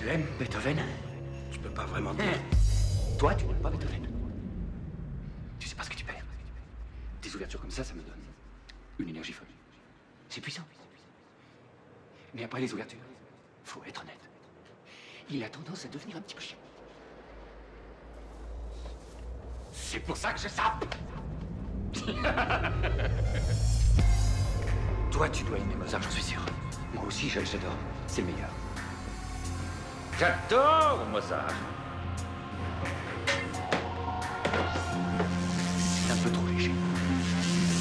Tu aimes Beethoven Je peux pas vraiment dire. Hein Toi, tu n'aimes pas Beethoven. Tu sais pas ce que tu perds. Des ouvertures comme ça, ça me donne une énergie folle. C'est puissant. Mais après les ouvertures, faut être honnête. Il a tendance à devenir un petit peu chiant. C'est pour ça que je sape Toi, tu dois aimer Mozart, j'en suis sûr. Moi aussi, je- j'adore. C'est le meilleur. J'adore Mozart. C'est un peu trop léger.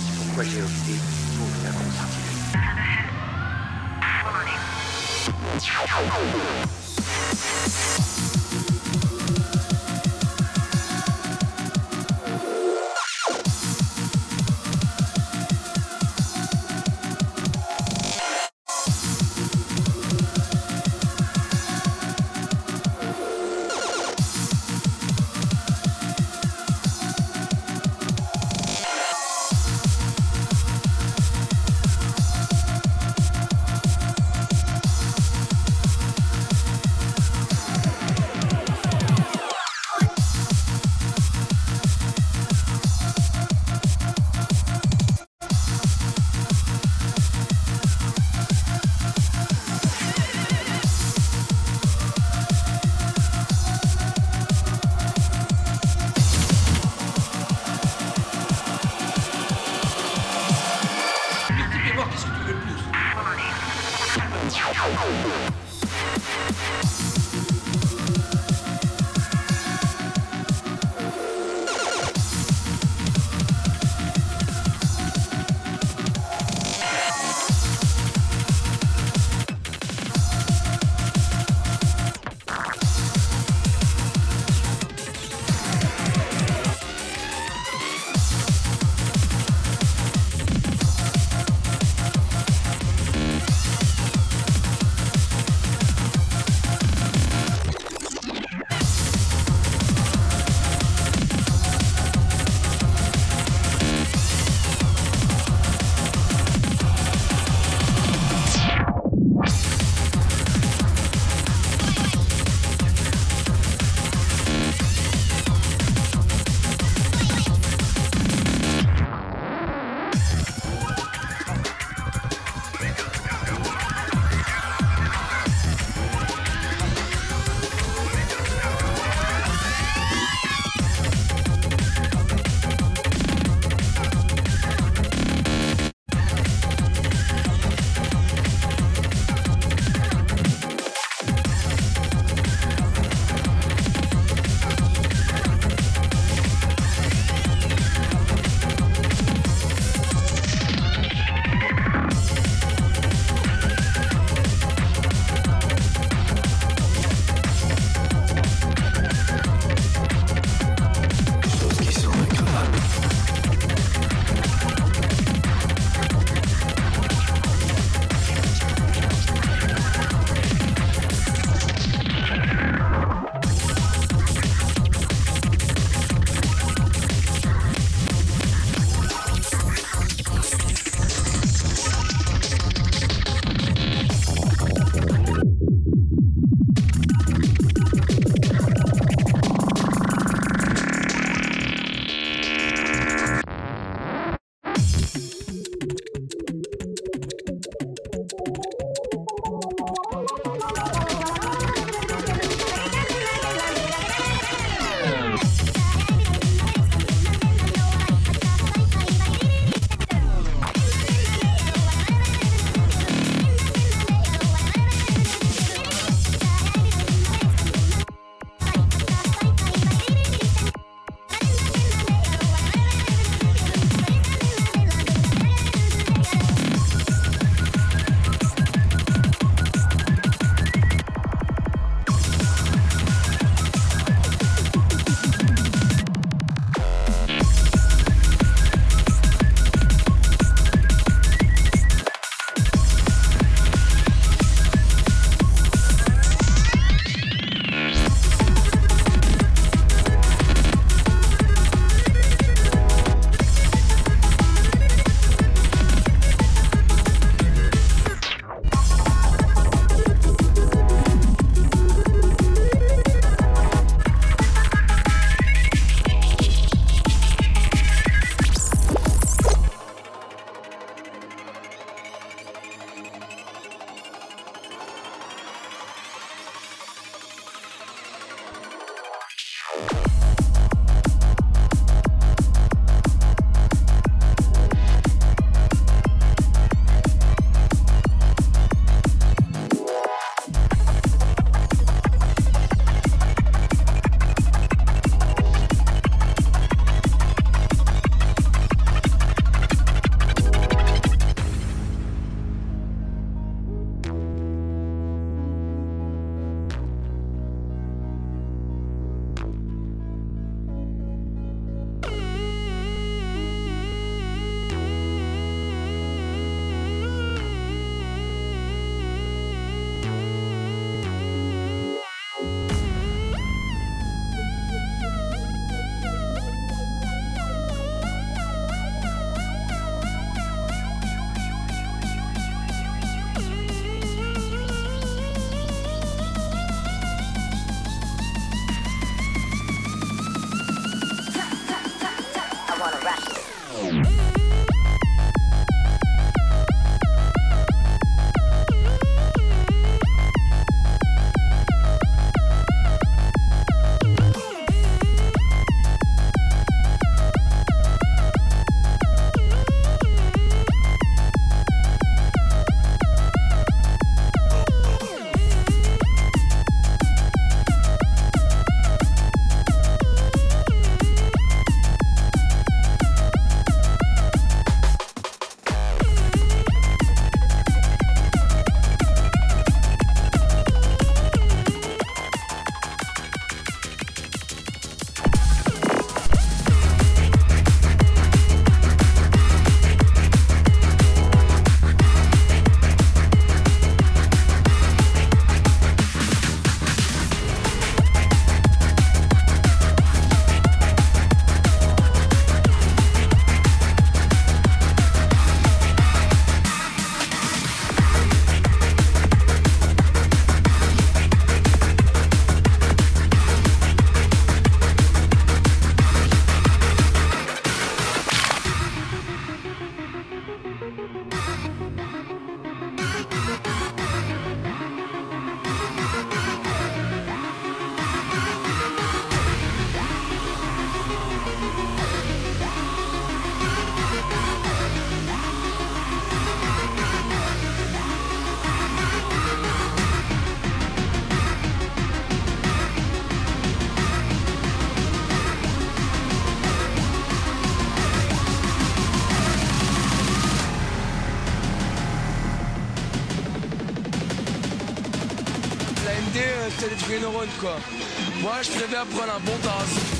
C'est pourquoi j'ai opté pour la grosse artillerie. Moi je préfère prendre un bon tasse.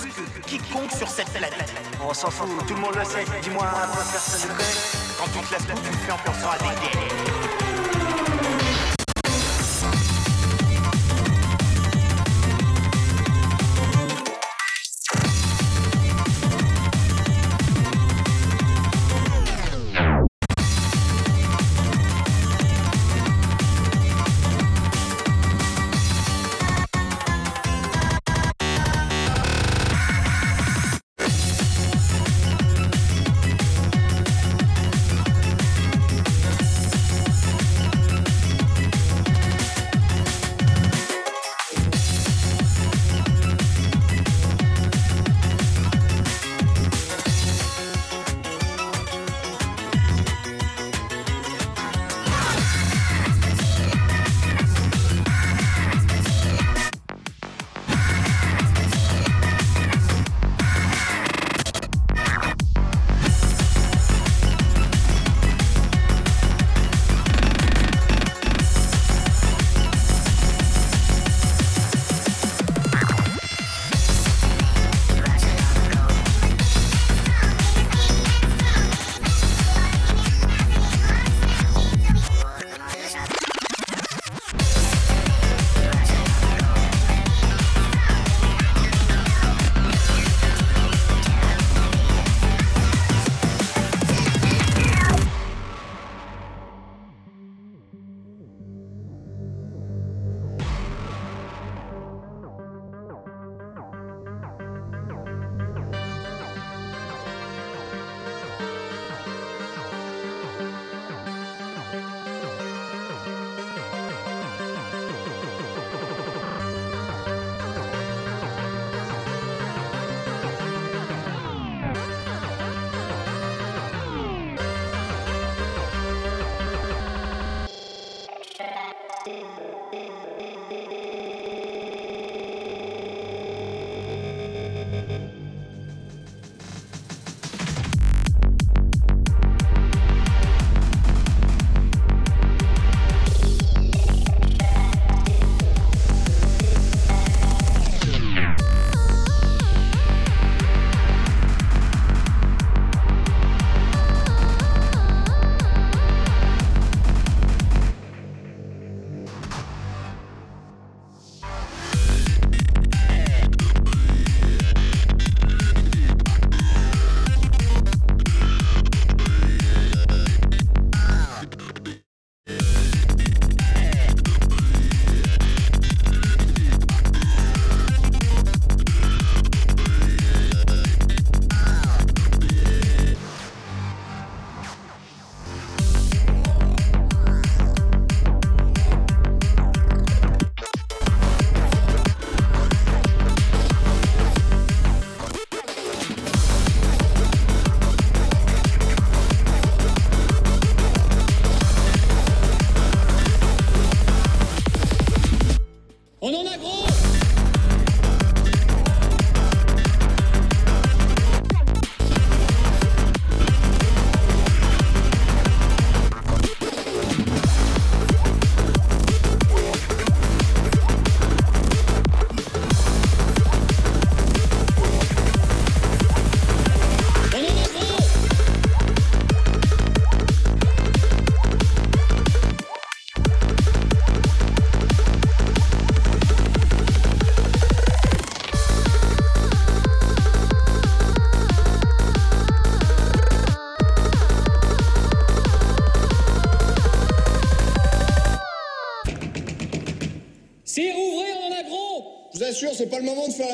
Plus que quiconque sur cette planète. On s'en fout, tout le monde le sait. Dis-moi personne ne connaît. Quand tu te laisses tu fais en pensant à des guerres.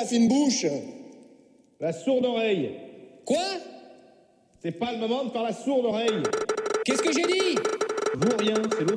fine bouche La sourde oreille. Quoi? C'est pas le moment de faire la sourde oreille. Qu'est-ce que j'ai dit? Vous rien, c'est l'autre.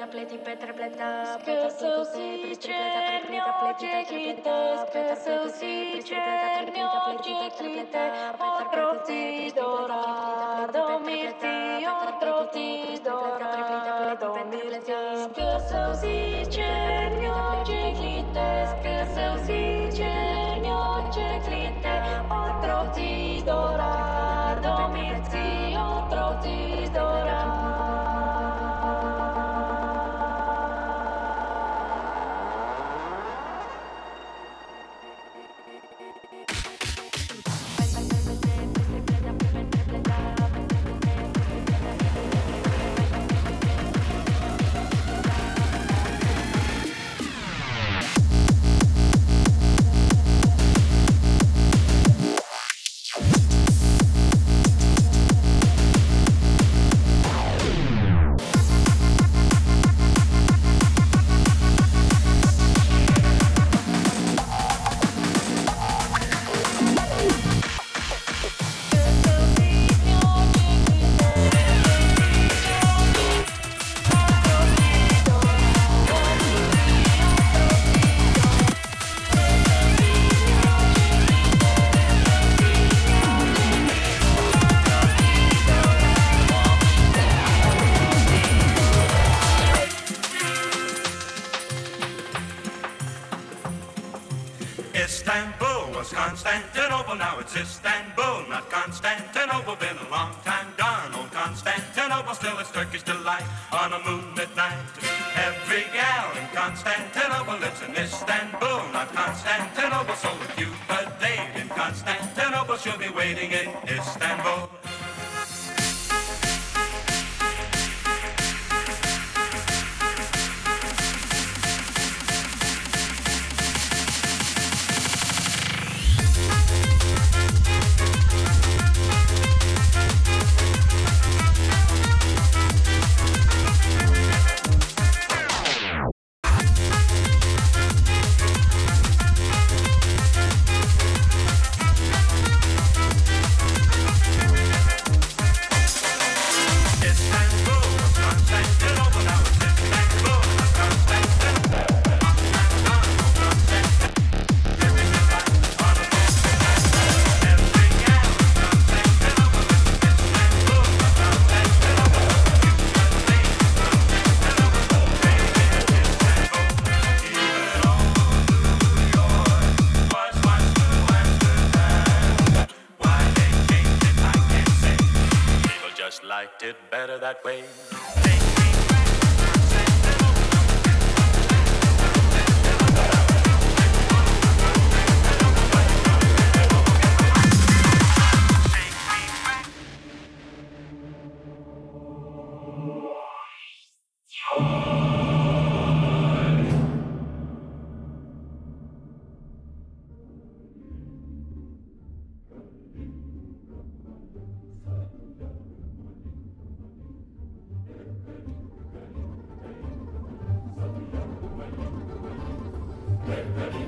pleta, pleti, petre, pleta, pleta, pleta, pleta, pleta, pleta, pleta, se usice, neočekite, otroci dora, domirti, otroci dora, domirti, că se usice, neočekite, că se usice, neočekite, otroci dora, domirti, Constantinople, now it's Istanbul, not Constantinople. Been a long time gone, old Constantinople, still it's Turkish delight on a moonlit night. Every gal in Constantinople lives in Istanbul, not Constantinople. Red, red, red.